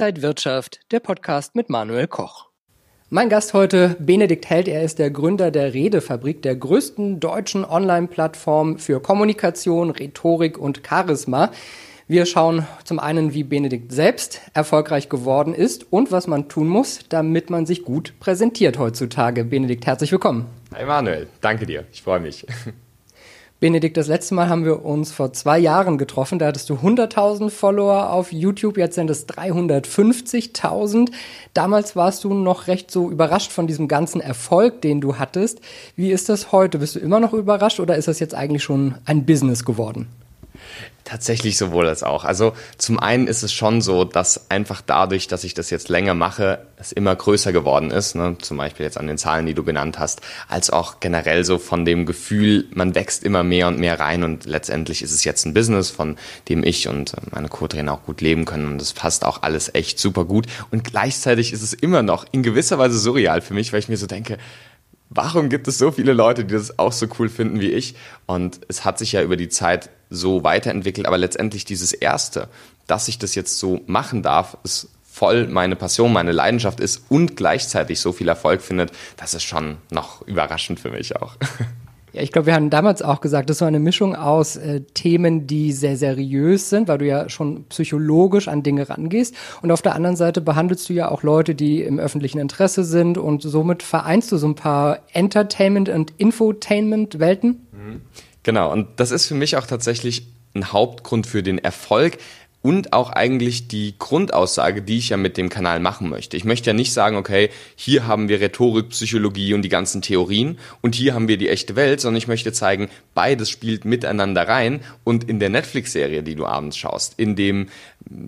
Inside Wirtschaft, der Podcast mit Manuel Koch. Mein Gast heute, Benedikt Held, er ist der Gründer der Redefabrik, der größten deutschen Online-Plattform für Kommunikation, Rhetorik und Charisma. Wir schauen zum einen, wie Benedikt selbst erfolgreich geworden ist und was man tun muss, damit man sich gut präsentiert heutzutage. Benedikt, herzlich willkommen. Hi Manuel, danke dir, ich freue mich. Benedikt, das letzte Mal haben wir uns vor zwei Jahren getroffen. Da hattest du 100.000 Follower auf YouTube, jetzt sind es 350.000. Damals warst du noch recht so überrascht von diesem ganzen Erfolg, den du hattest. Wie ist das heute? Bist du immer noch überrascht oder ist das jetzt eigentlich schon ein Business geworden? Tatsächlich sowohl als auch. Also zum einen ist es schon so, dass einfach dadurch, dass ich das jetzt länger mache, es immer größer geworden ist. Ne? Zum Beispiel jetzt an den Zahlen, die du genannt hast, als auch generell so von dem Gefühl, man wächst immer mehr und mehr rein und letztendlich ist es jetzt ein Business, von dem ich und meine Co-Trainer auch gut leben können und das passt auch alles echt super gut. Und gleichzeitig ist es immer noch in gewisser Weise surreal für mich, weil ich mir so denke, warum gibt es so viele Leute, die das auch so cool finden wie ich? Und es hat sich ja über die Zeit so weiterentwickelt, aber letztendlich dieses Erste, dass ich das jetzt so machen darf, ist voll meine Passion, meine Leidenschaft ist und gleichzeitig so viel Erfolg findet, das ist schon noch überraschend für mich auch. Ja, ich glaube, wir haben damals auch gesagt, das so eine Mischung aus äh, Themen, die sehr seriös sind, weil du ja schon psychologisch an Dinge rangehst. Und auf der anderen Seite behandelst du ja auch Leute, die im öffentlichen Interesse sind und somit vereinst du so ein paar Entertainment- und Infotainment-Welten. Mhm. Genau, und das ist für mich auch tatsächlich ein Hauptgrund für den Erfolg, und auch eigentlich die Grundaussage, die ich ja mit dem Kanal machen möchte. Ich möchte ja nicht sagen, okay, hier haben wir Rhetorik, Psychologie und die ganzen Theorien und hier haben wir die echte Welt, sondern ich möchte zeigen, beides spielt miteinander rein und in der Netflix-Serie, die du abends schaust, in dem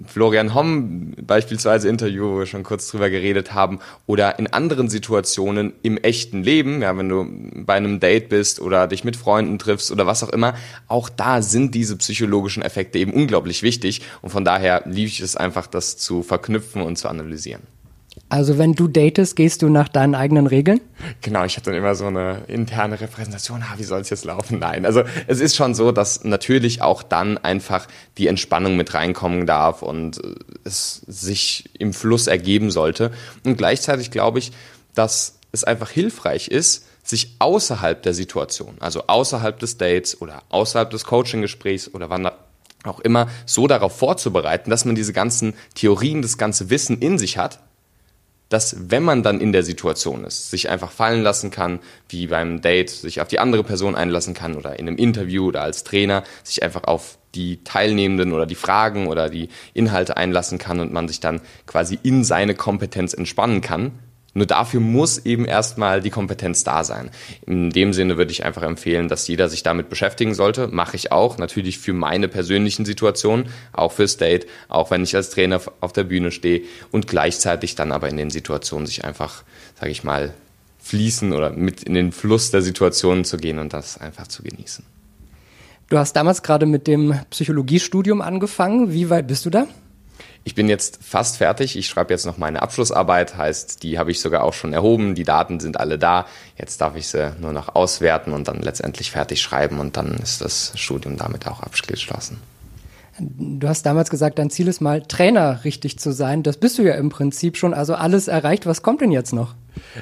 Florian Homm beispielsweise Interview, wo wir schon kurz drüber geredet haben, oder in anderen Situationen im echten Leben, ja, wenn du bei einem Date bist oder dich mit Freunden triffst oder was auch immer, auch da sind diese psychologischen Effekte eben unglaublich wichtig und von daher liebe ich es einfach, das zu verknüpfen und zu analysieren. Also wenn du datest, gehst du nach deinen eigenen Regeln? Genau, ich habe dann immer so eine interne Repräsentation, ah, wie soll es jetzt laufen? Nein, also es ist schon so, dass natürlich auch dann einfach die Entspannung mit reinkommen darf und es sich im Fluss ergeben sollte. Und gleichzeitig glaube ich, dass es einfach hilfreich ist, sich außerhalb der Situation, also außerhalb des Dates oder außerhalb des Coaching-Gesprächs oder wann auch immer so darauf vorzubereiten, dass man diese ganzen Theorien, das ganze Wissen in sich hat, dass wenn man dann in der Situation ist, sich einfach fallen lassen kann, wie beim Date, sich auf die andere Person einlassen kann oder in einem Interview oder als Trainer, sich einfach auf die Teilnehmenden oder die Fragen oder die Inhalte einlassen kann und man sich dann quasi in seine Kompetenz entspannen kann, nur dafür muss eben erstmal die Kompetenz da sein. In dem Sinne würde ich einfach empfehlen, dass jeder sich damit beschäftigen sollte. Mache ich auch, natürlich für meine persönlichen Situationen, auch fürs Date, auch wenn ich als Trainer auf der Bühne stehe und gleichzeitig dann aber in den Situationen sich einfach, sage ich mal, fließen oder mit in den Fluss der Situationen zu gehen und das einfach zu genießen. Du hast damals gerade mit dem Psychologiestudium angefangen. Wie weit bist du da? Ich bin jetzt fast fertig. Ich schreibe jetzt noch meine Abschlussarbeit, heißt, die habe ich sogar auch schon erhoben. Die Daten sind alle da. Jetzt darf ich sie nur noch auswerten und dann letztendlich fertig schreiben und dann ist das Studium damit auch abgeschlossen. Du hast damals gesagt, dein Ziel ist mal Trainer richtig zu sein. Das bist du ja im Prinzip schon. Also alles erreicht. Was kommt denn jetzt noch?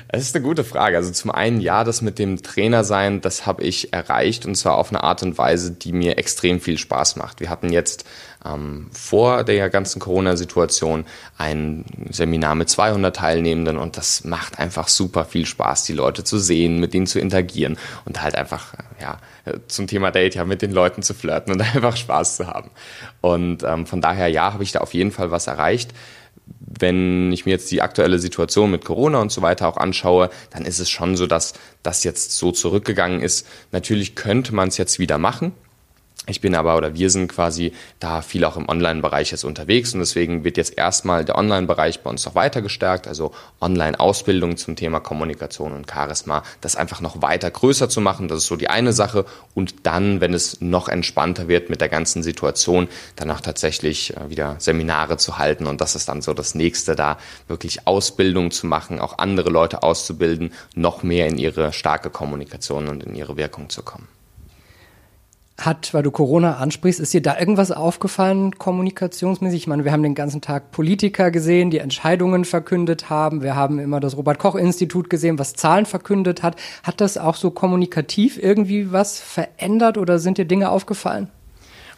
Es ist eine gute Frage. Also zum einen, ja, das mit dem Trainer sein, das habe ich erreicht und zwar auf eine Art und Weise, die mir extrem viel Spaß macht. Wir hatten jetzt ähm, vor der ganzen Corona-Situation ein Seminar mit 200 Teilnehmenden und das macht einfach super viel Spaß, die Leute zu sehen, mit ihnen zu interagieren und halt einfach, ja, zum Thema Date ja mit den Leuten zu flirten und einfach Spaß zu haben. Und ähm, von daher, ja, habe ich da auf jeden Fall was erreicht wenn ich mir jetzt die aktuelle Situation mit Corona und so weiter auch anschaue, dann ist es schon so, dass das jetzt so zurückgegangen ist. Natürlich könnte man es jetzt wieder machen. Ich bin aber oder wir sind quasi da viel auch im Online-Bereich jetzt unterwegs und deswegen wird jetzt erstmal der Online-Bereich bei uns noch weiter gestärkt, also Online-Ausbildung zum Thema Kommunikation und Charisma, das einfach noch weiter größer zu machen, das ist so die eine Sache. Und dann, wenn es noch entspannter wird mit der ganzen Situation, dann auch tatsächlich äh, wieder Seminare zu halten. Und das ist dann so das nächste da, wirklich Ausbildung zu machen, auch andere Leute auszubilden, noch mehr in ihre starke Kommunikation und in ihre Wirkung zu kommen. Hat, weil du Corona ansprichst, ist dir da irgendwas aufgefallen, kommunikationsmäßig? Ich meine, wir haben den ganzen Tag Politiker gesehen, die Entscheidungen verkündet haben. Wir haben immer das Robert-Koch-Institut gesehen, was Zahlen verkündet hat. Hat das auch so kommunikativ irgendwie was verändert oder sind dir Dinge aufgefallen?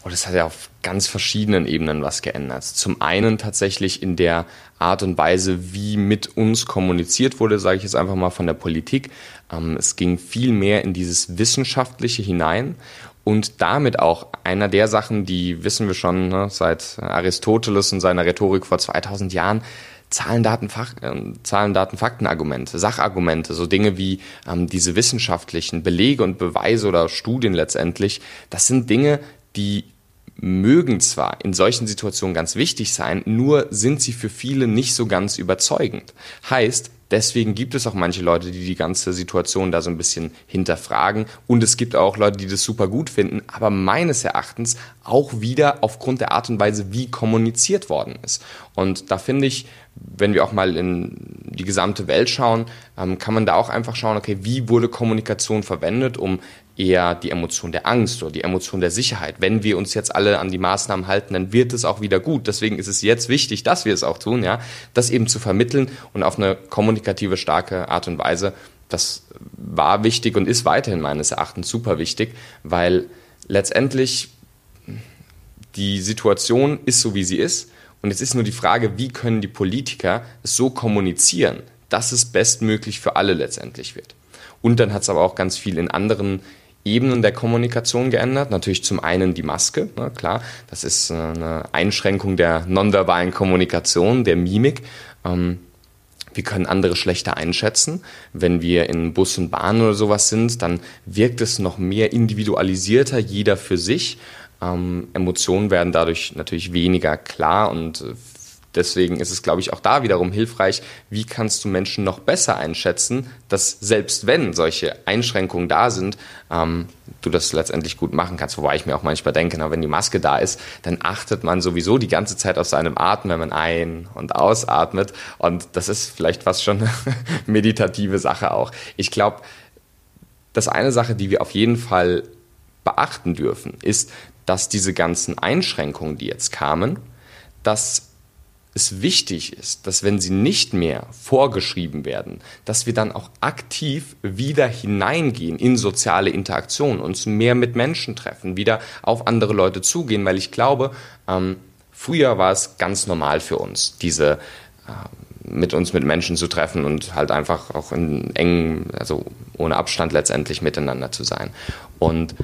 Oh, es hat ja auf ganz verschiedenen Ebenen was geändert. Zum einen tatsächlich in der Art und Weise, wie mit uns kommuniziert wurde, sage ich jetzt einfach mal von der Politik. Ähm, es ging viel mehr in dieses Wissenschaftliche hinein und damit auch einer der Sachen, die wissen wir schon ne, seit Aristoteles und seiner Rhetorik vor 2000 Jahren, Zahlen, Daten, Fach, äh, Zahlen, Daten, Faktenargumente, Sachargumente, so Dinge wie ähm, diese wissenschaftlichen Belege und Beweise oder Studien letztendlich, das sind Dinge, die mögen zwar in solchen Situationen ganz wichtig sein, nur sind sie für viele nicht so ganz überzeugend. Heißt, deswegen gibt es auch manche Leute, die die ganze Situation da so ein bisschen hinterfragen und es gibt auch Leute, die das super gut finden, aber meines Erachtens auch wieder aufgrund der Art und Weise, wie kommuniziert worden ist. Und da finde ich, wenn wir auch mal in die gesamte Welt schauen, ähm, kann man da auch einfach schauen, okay, wie wurde Kommunikation verwendet, um eher die Emotion der Angst oder die Emotion der Sicherheit. Wenn wir uns jetzt alle an die Maßnahmen halten, dann wird es auch wieder gut. Deswegen ist es jetzt wichtig, dass wir es auch tun, ja, das eben zu vermitteln und auf eine kommunikative, starke Art und Weise. Das war wichtig und ist weiterhin meines Erachtens super wichtig, weil letztendlich die Situation ist so, wie sie ist. Und es ist nur die Frage, wie können die Politiker es so kommunizieren, dass es bestmöglich für alle letztendlich wird. Und dann hat es aber auch ganz viel in anderen Ebenen der Kommunikation geändert. Natürlich zum einen die Maske, ne, klar, das ist äh, eine Einschränkung der nonverbalen Kommunikation, der Mimik. Ähm, wir können andere schlechter einschätzen. Wenn wir in Bus und Bahn oder sowas sind, dann wirkt es noch mehr individualisierter, jeder für sich. Ähm, Emotionen werden dadurch natürlich weniger klar und äh, Deswegen ist es, glaube ich, auch da wiederum hilfreich, wie kannst du Menschen noch besser einschätzen, dass selbst wenn solche Einschränkungen da sind, ähm, du das letztendlich gut machen kannst. Wobei ich mir auch manchmal denke, na, wenn die Maske da ist, dann achtet man sowieso die ganze Zeit auf seinem Atem, wenn man ein- und ausatmet. Und das ist vielleicht fast schon eine meditative Sache auch. Ich glaube, das eine Sache, die wir auf jeden Fall beachten dürfen, ist, dass diese ganzen Einschränkungen, die jetzt kamen, dass es wichtig ist, dass wenn sie nicht mehr vorgeschrieben werden, dass wir dann auch aktiv wieder hineingehen in soziale Interaktion, uns mehr mit Menschen treffen, wieder auf andere Leute zugehen, weil ich glaube, ähm, früher war es ganz normal für uns, diese äh, mit uns mit Menschen zu treffen und halt einfach auch in engen, also ohne Abstand letztendlich miteinander zu sein. Und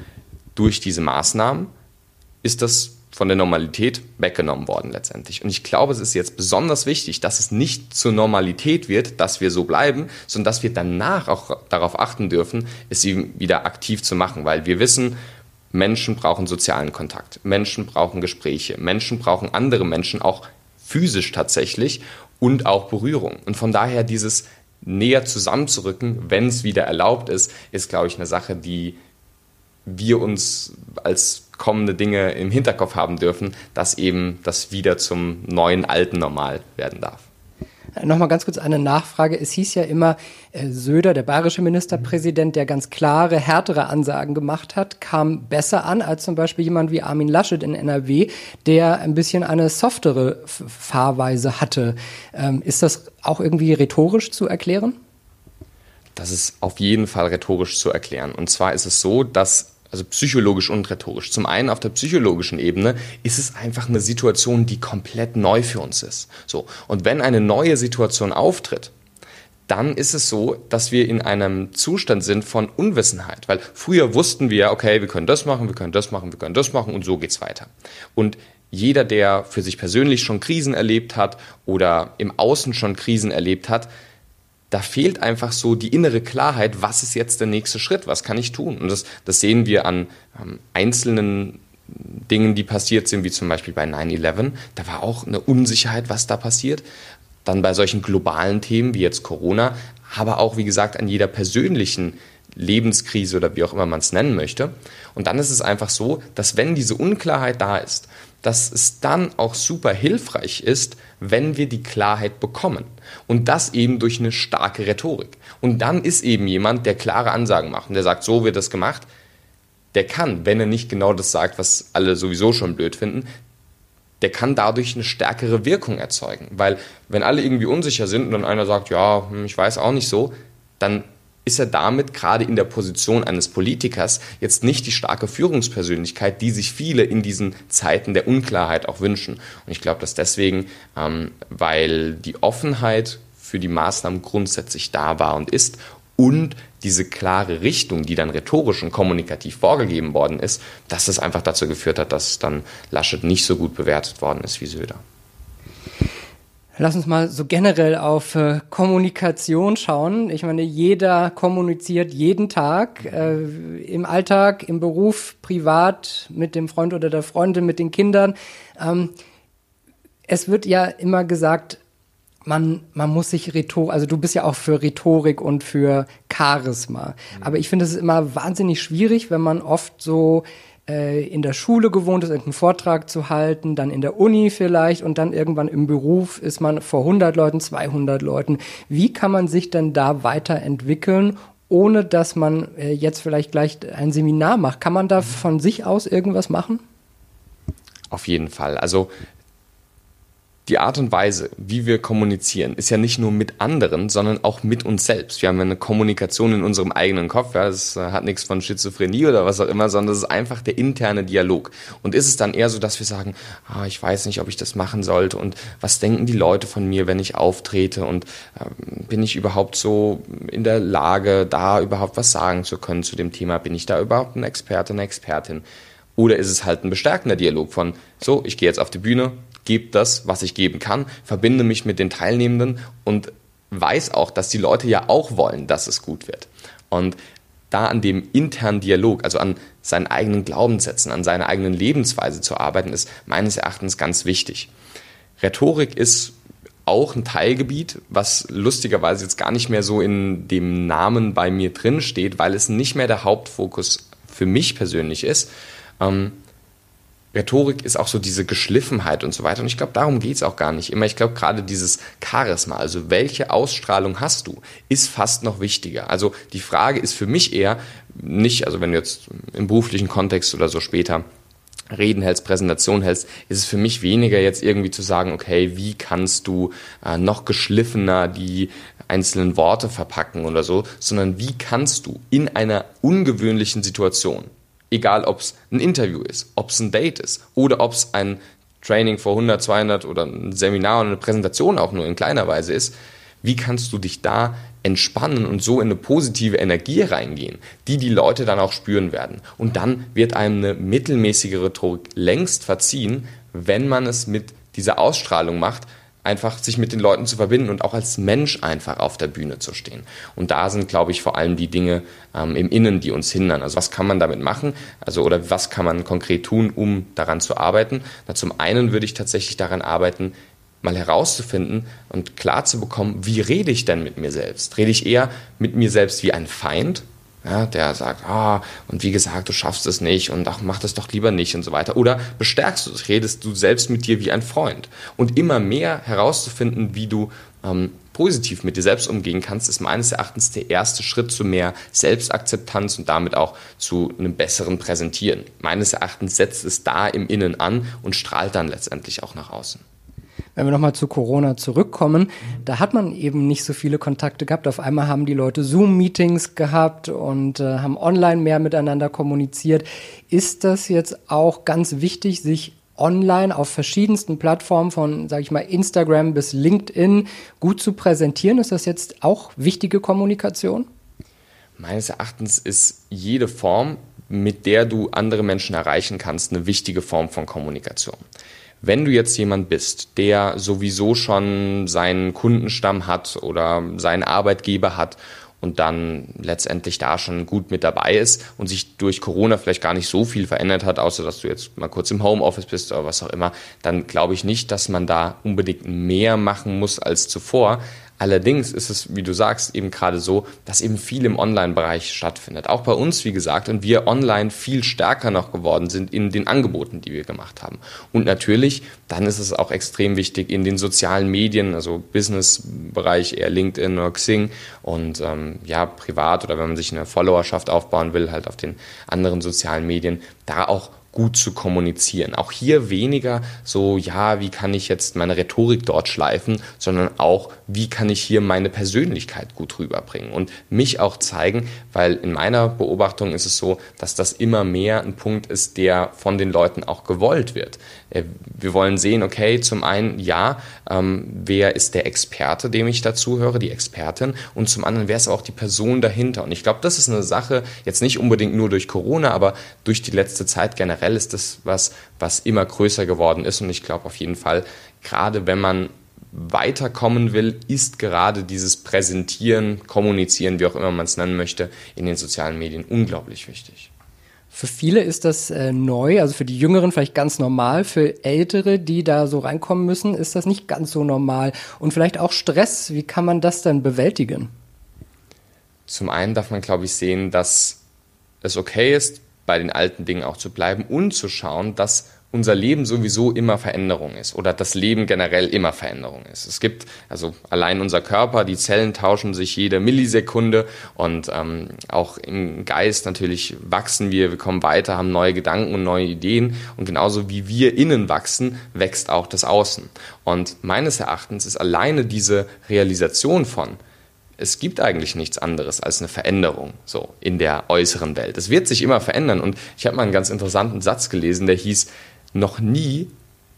durch diese Maßnahmen ist das von der Normalität weggenommen worden letztendlich. Und ich glaube, es ist jetzt besonders wichtig, dass es nicht zur Normalität wird, dass wir so bleiben, sondern dass wir danach auch darauf achten dürfen, es wieder aktiv zu machen, weil wir wissen, Menschen brauchen sozialen Kontakt, Menschen brauchen Gespräche, Menschen brauchen andere Menschen auch physisch tatsächlich und auch Berührung. Und von daher dieses näher zusammenzurücken, wenn es wieder erlaubt ist, ist, glaube ich, eine Sache, die wir uns als kommende Dinge im Hinterkopf haben dürfen, dass eben das wieder zum neuen alten Normal werden darf. Nochmal ganz kurz eine Nachfrage. Es hieß ja immer, äh, Söder, der bayerische Ministerpräsident, der ganz klare, härtere Ansagen gemacht hat, kam besser an als zum Beispiel jemand wie Armin Laschet in NRW, der ein bisschen eine softere Fahrweise hatte. Ähm, ist das auch irgendwie rhetorisch zu erklären? Das ist auf jeden Fall rhetorisch zu erklären. Und zwar ist es so, dass also psychologisch und rhetorisch. Zum einen auf der psychologischen Ebene ist es einfach eine Situation, die komplett neu für uns ist. So. Und wenn eine neue Situation auftritt, dann ist es so, dass wir in einem Zustand sind von Unwissenheit. Weil früher wussten wir, okay, wir können das machen, wir können das machen, wir können das machen und so geht's weiter. Und jeder, der für sich persönlich schon Krisen erlebt hat oder im Außen schon Krisen erlebt hat, da fehlt einfach so die innere Klarheit, was ist jetzt der nächste Schritt, was kann ich tun? Und das, das sehen wir an ähm, einzelnen Dingen, die passiert sind, wie zum Beispiel bei 9-11. Da war auch eine Unsicherheit, was da passiert. Dann bei solchen globalen Themen wie jetzt Corona, aber auch, wie gesagt, an jeder persönlichen Lebenskrise oder wie auch immer man es nennen möchte. Und dann ist es einfach so, dass wenn diese Unklarheit da ist, dass es dann auch super hilfreich ist, wenn wir die Klarheit bekommen. Und das eben durch eine starke Rhetorik. Und dann ist eben jemand, der klare Ansagen macht und der sagt, so wird das gemacht. der kann, wenn er nicht genau das sagt, was alle sowieso schon blöd finden, der kann dadurch eine stärkere Wirkung erzeugen. Weil wenn alle irgendwie unsicher sind und dann einer sagt, ja, hm, ich weiß auch nicht so, dann ist er damit gerade in der Position eines Politikers jetzt nicht die starke Führungspersönlichkeit, die sich viele in diesen Zeiten der Unklarheit auch wünschen. Und ich glaube, dass deswegen, ähm, weil die Offenheit für die Maßnahmen grundsätzlich da war und ist und diese klare Richtung, die dann rhetorisch und kommunikativ vorgegeben worden ist, dass das einfach dazu geführt hat, dass dann Laschet nicht so gut bewertet worden ist wie Söder. Lass uns mal so generell auf äh, Kommunikation schauen. Ich meine, jeder kommuniziert jeden Tag äh, im Alltag, im Beruf, privat, mit dem Freund oder der Freundin, mit den Kindern. Ähm, es wird ja immer gesagt, man, man muss sich Rhetorik, also du bist ja auch für Rhetorik und für Charisma. Mhm. Aber ich finde es immer wahnsinnig schwierig, wenn man oft so äh, in der Schule gewohnt ist, einen Vortrag zu halten, dann in der Uni vielleicht und dann irgendwann im Beruf ist man vor 100 Leuten, 200 Leuten. Wie kann man sich denn da weiterentwickeln, ohne dass man äh, jetzt vielleicht gleich ein Seminar macht? Kann man da von sich aus irgendwas machen? Auf jeden Fall. Also die Art und Weise, wie wir kommunizieren, ist ja nicht nur mit anderen, sondern auch mit uns selbst. Wir haben eine Kommunikation in unserem eigenen Kopf. Ja, das äh, hat nichts von Schizophrenie oder was auch immer, sondern das ist einfach der interne Dialog. Und ist es dann eher so, dass wir sagen, ah, ich weiß nicht, ob ich das machen sollte und was denken die Leute von mir, wenn ich auftrete und äh, bin ich überhaupt so in der Lage, da überhaupt was sagen zu können zu dem Thema? Bin ich da überhaupt ein Experte, eine Expertin? Oder ist es halt ein bestärkender Dialog von, so, ich gehe jetzt auf die Bühne, gebe das, was ich geben kann, verbinde mich mit den Teilnehmenden und weiß auch, dass die Leute ja auch wollen, dass es gut wird. Und da an dem internen Dialog, also an seinen eigenen Glaubenssätzen, an seiner eigenen Lebensweise zu arbeiten, ist meines Erachtens ganz wichtig. Rhetorik ist auch ein Teilgebiet, was lustigerweise jetzt gar nicht mehr so in dem Namen bei mir drin steht, weil es nicht mehr der Hauptfokus für mich persönlich ist. Ähm, Rhetorik ist auch so diese Geschliffenheit und so weiter. Und ich glaube, darum geht es auch gar nicht immer. Ich glaube, gerade dieses Charisma, also welche Ausstrahlung hast du, ist fast noch wichtiger. Also die Frage ist für mich eher nicht, also wenn du jetzt im beruflichen Kontext oder so später Reden hältst, Präsentation hältst, ist es für mich weniger jetzt irgendwie zu sagen, okay, wie kannst du äh, noch geschliffener die einzelnen Worte verpacken oder so, sondern wie kannst du in einer ungewöhnlichen Situation, Egal, ob es ein Interview ist, ob es ein Date ist oder ob es ein Training vor 100, 200 oder ein Seminar oder eine Präsentation auch nur in kleiner Weise ist. Wie kannst du dich da entspannen und so in eine positive Energie reingehen, die die Leute dann auch spüren werden? Und dann wird einem eine mittelmäßige Rhetorik längst verziehen, wenn man es mit dieser Ausstrahlung macht, einfach sich mit den Leuten zu verbinden und auch als Mensch einfach auf der Bühne zu stehen. Und da sind, glaube ich, vor allem die Dinge ähm, im Innen, die uns hindern. Also was kann man damit machen? Also oder was kann man konkret tun, um daran zu arbeiten? Na, zum einen würde ich tatsächlich daran arbeiten, mal herauszufinden und klar zu bekommen, wie rede ich denn mit mir selbst? Rede ich eher mit mir selbst wie ein Feind ja, der sagt, ah, und wie gesagt, du schaffst es nicht und ach, mach das doch lieber nicht und so weiter. Oder bestärkst du es, redest du selbst mit dir wie ein Freund. Und immer mehr herauszufinden, wie du ähm, positiv mit dir selbst umgehen kannst, ist meines Erachtens der erste Schritt zu mehr Selbstakzeptanz und damit auch zu einem besseren Präsentieren. Meines Erachtens setzt es da im Innen an und strahlt dann letztendlich auch nach außen. Wenn wir nochmal zu Corona zurückkommen, da hat man eben nicht so viele Kontakte gehabt. Auf einmal haben die Leute Zoom-Meetings gehabt und äh, haben online mehr miteinander kommuniziert. Ist das jetzt auch ganz wichtig, sich online auf verschiedensten Plattformen von, sage ich mal, Instagram bis LinkedIn gut zu präsentieren? Ist das jetzt auch wichtige Kommunikation? Meines Erachtens ist jede Form, mit der du andere Menschen erreichen kannst, eine wichtige Form von Kommunikation. Wenn du jetzt jemand bist, der sowieso schon seinen Kundenstamm hat oder seinen Arbeitgeber hat und dann letztendlich da schon gut mit dabei ist und sich durch Corona vielleicht gar nicht so viel verändert hat, außer dass du jetzt mal kurz im Homeoffice bist oder was auch immer, dann glaube ich nicht, dass man da unbedingt mehr machen muss als zuvor. Allerdings ist es, wie du sagst, eben gerade so, dass eben viel im Online-Bereich stattfindet. Auch bei uns, wie gesagt, und wir online viel stärker noch geworden sind in den Angeboten, die wir gemacht haben. Und natürlich, dann ist es auch extrem wichtig in den sozialen Medien, also Business-Bereich, eher LinkedIn oder Xing und ähm, ja, privat oder wenn man sich eine Followerschaft aufbauen will, halt auf den anderen sozialen Medien, da auch gut zu kommunizieren. Auch hier weniger so, ja, wie kann ich jetzt meine Rhetorik dort schleifen, sondern auch, wie kann ich hier meine Persönlichkeit gut rüberbringen und mich auch zeigen, weil in meiner Beobachtung ist es so, dass das immer mehr ein Punkt ist, der von den Leuten auch gewollt wird. Äh, wir wollen sehen, okay, zum einen, ja, ähm, wer ist der Experte, dem ich dazu höre, die Expertin, und zum anderen, wer ist auch die Person dahinter. Und ich glaube, das ist eine Sache, jetzt nicht unbedingt nur durch Corona, aber durch die letzte Zeit generell ist das was, was immer größer geworden ist. Und ich glaube auf jeden Fall, gerade wenn man weiterkommen will, ist gerade dieses Präsentieren, Kommunizieren, wie auch immer man es nennen möchte, in den sozialen Medien unglaublich wichtig. Für viele ist das äh, neu, also für die Jüngeren vielleicht ganz normal. Für Ältere, die da so reinkommen müssen, ist das nicht ganz so normal. Und vielleicht auch Stress. Wie kann man das dann bewältigen? Zum einen darf man, glaube ich, sehen, dass es okay ist, bei den alten Dingen auch zu bleiben und zu schauen, dass unser Leben sowieso immer Veränderung ist oder das Leben generell immer Veränderung ist. Es gibt also allein unser Körper, die Zellen tauschen sich jede Millisekunde und ähm, auch im Geist natürlich wachsen wir, wir kommen weiter, haben neue Gedanken und neue Ideen und genauso wie wir innen wachsen, wächst auch das Außen. Und meines Erachtens ist alleine diese Realisation von es gibt eigentlich nichts anderes als eine Veränderung so in der äußeren Welt. Es wird sich immer verändern und ich habe mal einen ganz interessanten Satz gelesen, der hieß, noch nie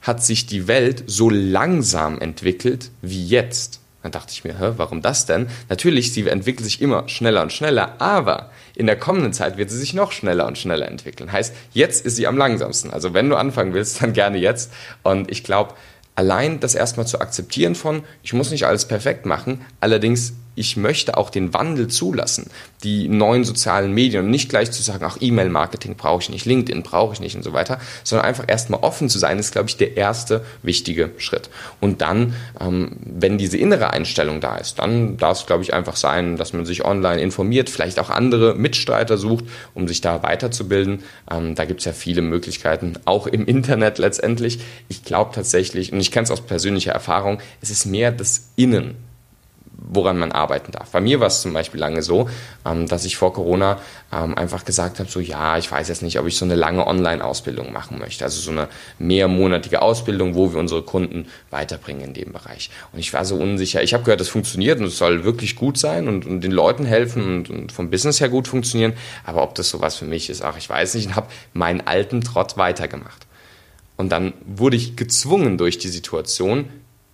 hat sich die Welt so langsam entwickelt wie jetzt. Dann dachte ich mir, hä, warum das denn? Natürlich, sie entwickelt sich immer schneller und schneller, aber in der kommenden Zeit wird sie sich noch schneller und schneller entwickeln. Heißt, jetzt ist sie am langsamsten. Also wenn du anfangen willst, dann gerne jetzt. Und ich glaube, allein das erstmal zu akzeptieren von, ich muss nicht alles perfekt machen, allerdings ich möchte auch den Wandel zulassen, die neuen sozialen Medien und nicht gleich zu sagen, ach, E-Mail-Marketing brauche ich nicht, LinkedIn brauche ich nicht und so weiter, sondern einfach erstmal offen zu sein, ist, glaube ich, der erste wichtige Schritt. Und dann, ähm, wenn diese innere Einstellung da ist, dann darf es, glaube ich, einfach sein, dass man sich online informiert, vielleicht auch andere Mitstreiter sucht, um sich da weiterzubilden. Ähm, da gibt es ja viele Möglichkeiten, auch im Internet letztendlich. Ich glaube tatsächlich, und ich kenne es aus persönlicher Erfahrung, es ist mehr das Innen, woran man arbeiten darf. Bei mir war es zum Beispiel lange so, ähm, dass ich vor Corona ähm, einfach gesagt habe, so ja, ich weiß jetzt nicht, ob ich so eine lange Online-Ausbildung machen möchte. Also so eine mehrmonatige Ausbildung, wo wir unsere Kunden weiterbringen in dem Bereich. Und ich war so unsicher. Ich habe gehört, es funktioniert und es soll wirklich gut sein und, und den Leuten helfen und, und, vom Business her gut funktionieren. Aber ob das sowas für mich ist, ach, ich weiß nicht. Und habe meinen alten Trott weitergemacht. Und dann wurde ich gezwungen durch die Situation,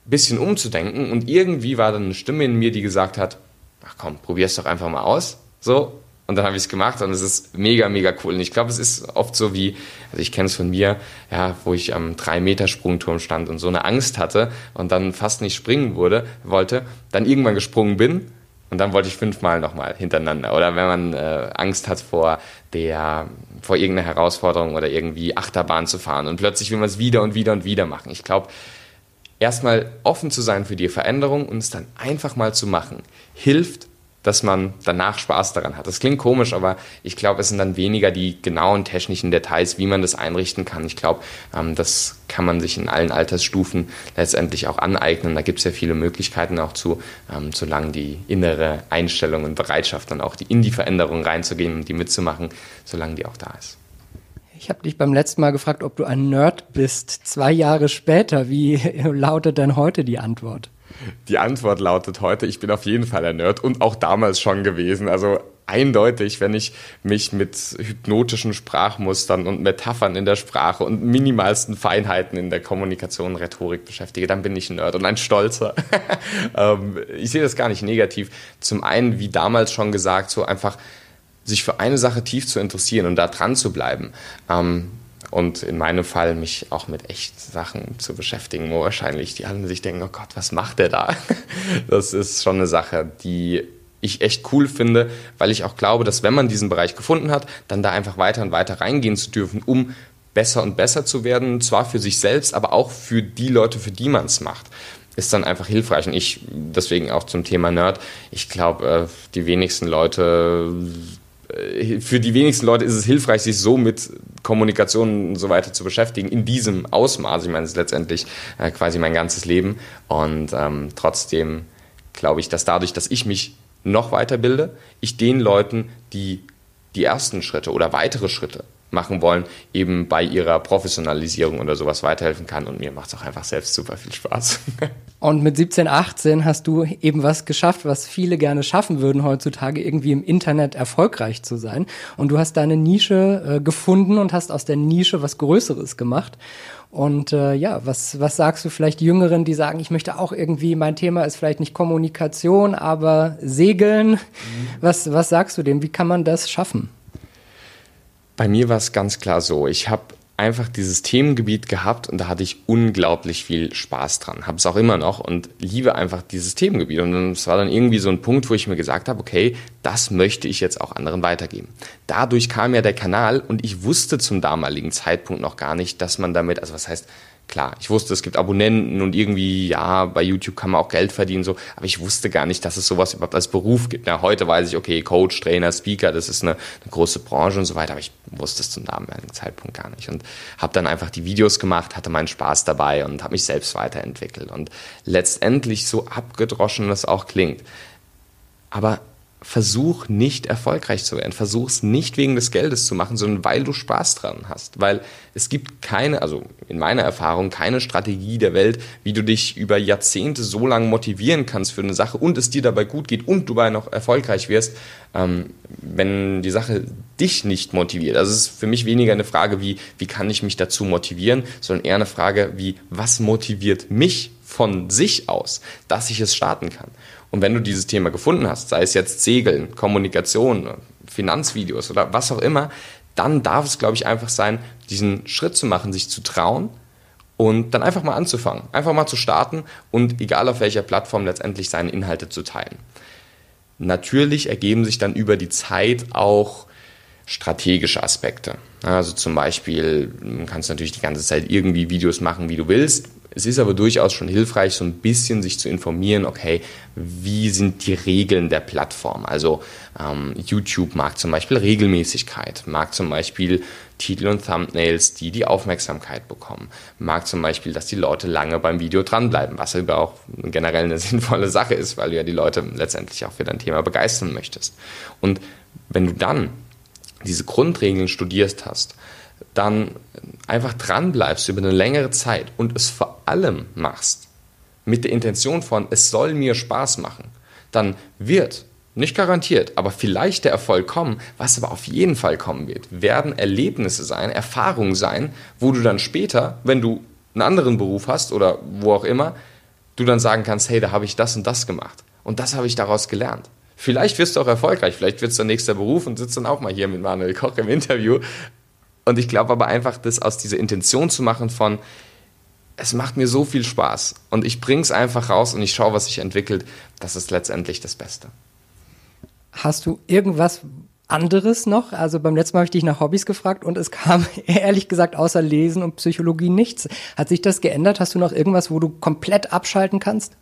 bisschen umzudenken und irgendwie war dann eine Stimme in mir, die gesagt hat, ach komm, probier's doch einfach mal aus. So. Und dann habe ich es gemacht und es ist mega, mega cool. Und ich glaube, es ist oft so wie, also ich kenne es von mir, ja, wo ich am 3-Meter-Sprungturm stand und so eine Angst hatte und dann fast nicht springen wurde, wollte, dann irgendwann gesprungen bin und dann wollte ich fünfmal nochmal hintereinander. Oder wenn man äh, Angst hat vor der, vor irgendeiner Herausforderung oder irgendwie Achterbahn zu fahren und plötzlich will man es wieder und wieder und wieder machen. Ich glaube, erstmal offen zu sein für die Veränderung und es dann einfach mal zu machen, hilft, dass man danach Spaß daran hat. Das klingt komisch, aber ich glaube, es sind dann weniger die genauen technischen Details, wie man das einrichten kann. Ich glaube, ähm, das kann man sich in allen Altersstufen letztendlich auch aneignen. Da gibt es ja viele Möglichkeiten auch zu, ähm, solange die innere Einstellung und Bereitschaft dann auch die, in die Veränderung reinzugehen und die mitzumachen, solange die auch da ist. Ich habe dich beim letzten Mal gefragt, ob du ein Nerd bist. Zwei Jahre später, wie lautet denn heute die Antwort? Die Antwort lautet heute, ich bin auf jeden Fall ein Nerd und auch damals schon gewesen. Also eindeutig, wenn ich mich mit hypnotischen Sprachmustern und Metaphern in der Sprache und minimalsten Feinheiten in der Kommunikation und Rhetorik beschäftige, dann bin ich ein Nerd und ein Stolzer. Ähm, ich sehe das gar nicht negativ. Zum einen, wie damals schon gesagt, so einfach sich für eine Sache tief zu interessieren und da dran zu bleiben. Ähm, und in meinem Fall mich auch mit echt Sachen zu beschäftigen, wo wahrscheinlich die anderen sich denken, oh Gott, was macht der da? Das ist schon eine Sache, die ich echt cool finde, weil ich auch glaube, dass wenn man diesen Bereich gefunden hat, dann da einfach weiter und weiter reingehen zu dürfen, um besser und besser zu werden, zwar für sich selbst, aber auch für die Leute, für die man es macht. ist dann einfach hilfreich. Und ich, deswegen auch zum Thema Nerd, ich glaube, äh, die wenigsten Leute, für die wenigsten Leute ist es hilfreich, sich so mit Kommunikation und so weiter zu beschäftigen, in diesem Ausmaß. Ich meine, es ist letztendlich äh, quasi mein ganzes Leben. Und ähm, trotzdem glaube ich, dass dadurch, dass ich mich noch weiterbilde, ich den Leuten, die die ersten Schritte oder weitere Schritte machen wollen, eben bei ihrer Professionalisierung oder sowas weiterhelfen kann. Und mir macht es auch einfach selbst super viel Spaß. Und mit 17, 18 hast du eben was geschafft, was viele gerne schaffen würden heutzutage, irgendwie im Internet erfolgreich zu sein. Und du hast deine Nische äh, gefunden und hast aus der Nische was Größeres gemacht. Und äh, ja, was, was sagst du vielleicht Jüngeren, die sagen, ich möchte auch irgendwie, mein Thema ist vielleicht nicht Kommunikation, aber Segeln. Mhm. Was, was sagst du dem? Wie kann man das schaffen? Bei mir war es ganz klar so, ich habe einfach dieses Themengebiet gehabt und da hatte ich unglaublich viel Spaß dran. Habe es auch immer noch und liebe einfach dieses Themengebiet. Und es war dann irgendwie so ein Punkt, wo ich mir gesagt habe, okay, das möchte ich jetzt auch anderen weitergeben. Dadurch kam ja der Kanal und ich wusste zum damaligen Zeitpunkt noch gar nicht, dass man damit, also was heißt, klar, ich wusste, es gibt Abonnenten und irgendwie, ja, bei YouTube kann man auch Geld verdienen, so, aber ich wusste gar nicht, dass es sowas überhaupt als Beruf gibt. Ja, heute weiß ich, okay, Coach, Trainer, Speaker, das ist eine, eine große Branche und so weiter, aber ich wusste es zum damaligen Zeitpunkt gar nicht und habe dann einfach die Videos gemacht, hatte meinen Spaß dabei und habe mich selbst weiterentwickelt und letztendlich so abgedroschen das auch klingt. Aber versuch nicht erfolgreich zu werden. Versuch es nicht wegen des Geldes zu machen, sondern weil du Spaß dran hast. Weil es gibt keine, also in meiner Erfahrung, keine Strategie der Welt, wie du dich über Jahrzehnte so lange motivieren kannst für eine Sache und es dir dabei gut geht und du dabei noch erfolgreich wirst, ähm, wenn die Sache dich nicht motiviert. Also es ist für mich weniger eine Frage wie, wie kann ich mich dazu motivieren, sondern eher eine Frage wie, was motiviert mich von sich aus, dass ich es starten kann. Und wenn du dieses Thema gefunden hast, sei es jetzt Segeln, Kommunikation, Finanzvideos oder was auch immer, dann darf es, glaube ich, einfach sein, diesen Schritt zu machen, sich zu trauen und dann einfach mal anzufangen, einfach mal zu starten und egal auf welcher Plattform letztendlich seine Inhalte zu teilen. Natürlich ergeben sich dann über die Zeit auch strategische Aspekte. Also zum Beispiel kannst du natürlich die ganze Zeit irgendwie Videos machen, wie du willst. Es ist aber durchaus schon hilfreich, so ein bisschen sich zu informieren, okay, wie sind die Regeln der Plattform? Also ähm, YouTube mag zum Beispiel Regelmäßigkeit, mag zum Beispiel Titel und Thumbnails, die die Aufmerksamkeit bekommen, mag zum Beispiel, dass die Leute lange beim Video dranbleiben, was aber auch generell eine sinnvolle Sache ist, weil du ja die Leute letztendlich auch für dein Thema begeistern möchtest. Und wenn du dann diese Grundregeln studierst hast, dann einfach dran bleibst über eine längere Zeit und es vor allem machst mit der Intention von, es soll mir Spaß machen, dann wird, nicht garantiert, aber vielleicht der Erfolg kommen, was aber auf jeden Fall kommen wird, werden Erlebnisse sein, Erfahrungen sein, wo du dann später, wenn du einen anderen Beruf hast oder wo auch immer, du dann sagen kannst, hey, da habe ich das und das gemacht und das habe ich daraus gelernt. Vielleicht wirst du auch erfolgreich, vielleicht wird es dein nächster Beruf und sitzt dann auch mal hier mit Manuel Koch im Interview und ich glaube aber einfach, das aus dieser Intention zu machen von, es macht mir so viel Spaß und ich bringe es einfach raus und ich schaue, was sich entwickelt, das ist letztendlich das Beste. Hast du irgendwas anderes noch? Also beim letzten Mal habe ich dich nach Hobbys gefragt und es kam ehrlich gesagt außer Lesen und Psychologie nichts. Hat sich das geändert? Hast du noch irgendwas, wo du komplett abschalten kannst?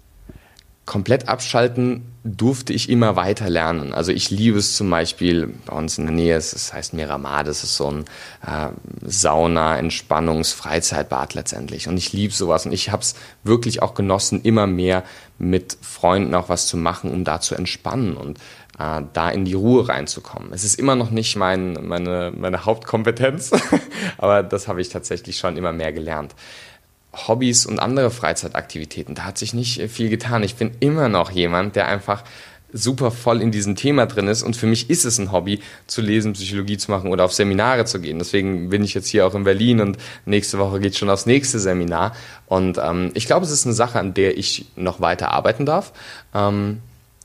Komplett abschalten durfte ich immer weiter lernen. Also ich liebe es zum Beispiel bei uns in der Nähe, es heißt Miramar, das ist so ein äh, Sauna, Entspannungs-, Freizeitbad letztendlich. Und ich liebe sowas und ich habe es wirklich auch genossen, immer mehr mit Freunden auch was zu machen, um da zu entspannen und äh, da in die Ruhe reinzukommen. Es ist immer noch nicht mein, meine, meine Hauptkompetenz, aber das habe ich tatsächlich schon immer mehr gelernt. Hobbys und andere Freizeitaktivitäten, da hat sich nicht äh, viel getan. Ich bin immer noch jemand, der einfach super voll in diesem Thema drin ist und für mich ist es ein Hobby, zu lesen, Psychologie zu machen oder auf Seminare zu gehen. Deswegen bin ich jetzt hier auch in Berlin und nächste Woche geht schon aufs nächste Seminar. Und ähm, ich glaube, es ist eine Sache, an der ich noch weiter arbeiten darf. Ähm,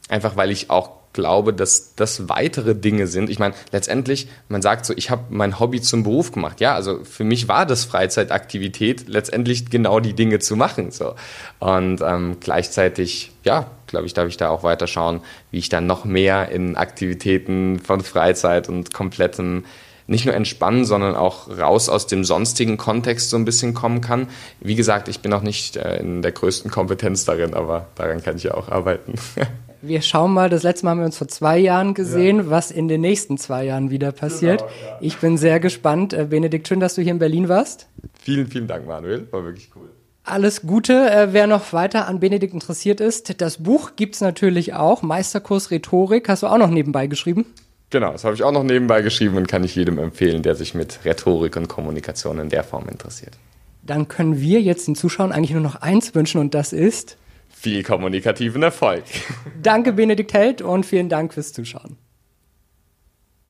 einfach weil ich auch glaube, dass das weitere Dinge sind. Ich meine, letztendlich, man sagt so, ich habe mein Hobby zum Beruf gemacht. Ja, also für mich war das Freizeitaktivität letztendlich genau die Dinge zu machen. So. Und ähm, gleichzeitig, ja, glaube ich, darf ich da auch weiter schauen, wie ich dann noch mehr in Aktivitäten von Freizeit und komplettem nicht nur entspannen, sondern auch raus aus dem sonstigen Kontext so ein bisschen kommen kann. Wie gesagt, ich bin auch nicht äh, in der größten Kompetenz darin, aber daran kann ich ja auch arbeiten. Wir schauen mal, das letzte Mal haben wir uns vor zwei Jahren gesehen, ja. was in den nächsten zwei Jahren wieder passiert. Genau, ja. Ich bin sehr gespannt. Äh, Benedikt, schön, dass du hier in Berlin warst. Vielen, vielen Dank, Manuel. War wirklich cool. Alles Gute. Äh, wer noch weiter an Benedikt interessiert ist, das Buch gibt es natürlich auch. Meisterkurs Rhetorik. Hast du auch noch nebenbei geschrieben? Genau, das habe ich auch noch nebenbei geschrieben und kann ich jedem empfehlen, der sich mit Rhetorik und Kommunikation in der Form interessiert. Dann können wir jetzt den Zuschauern eigentlich nur noch eins wünschen und das ist viel kommunikativen Erfolg. Danke, Benedikt Held, und vielen Dank fürs Zuschauen.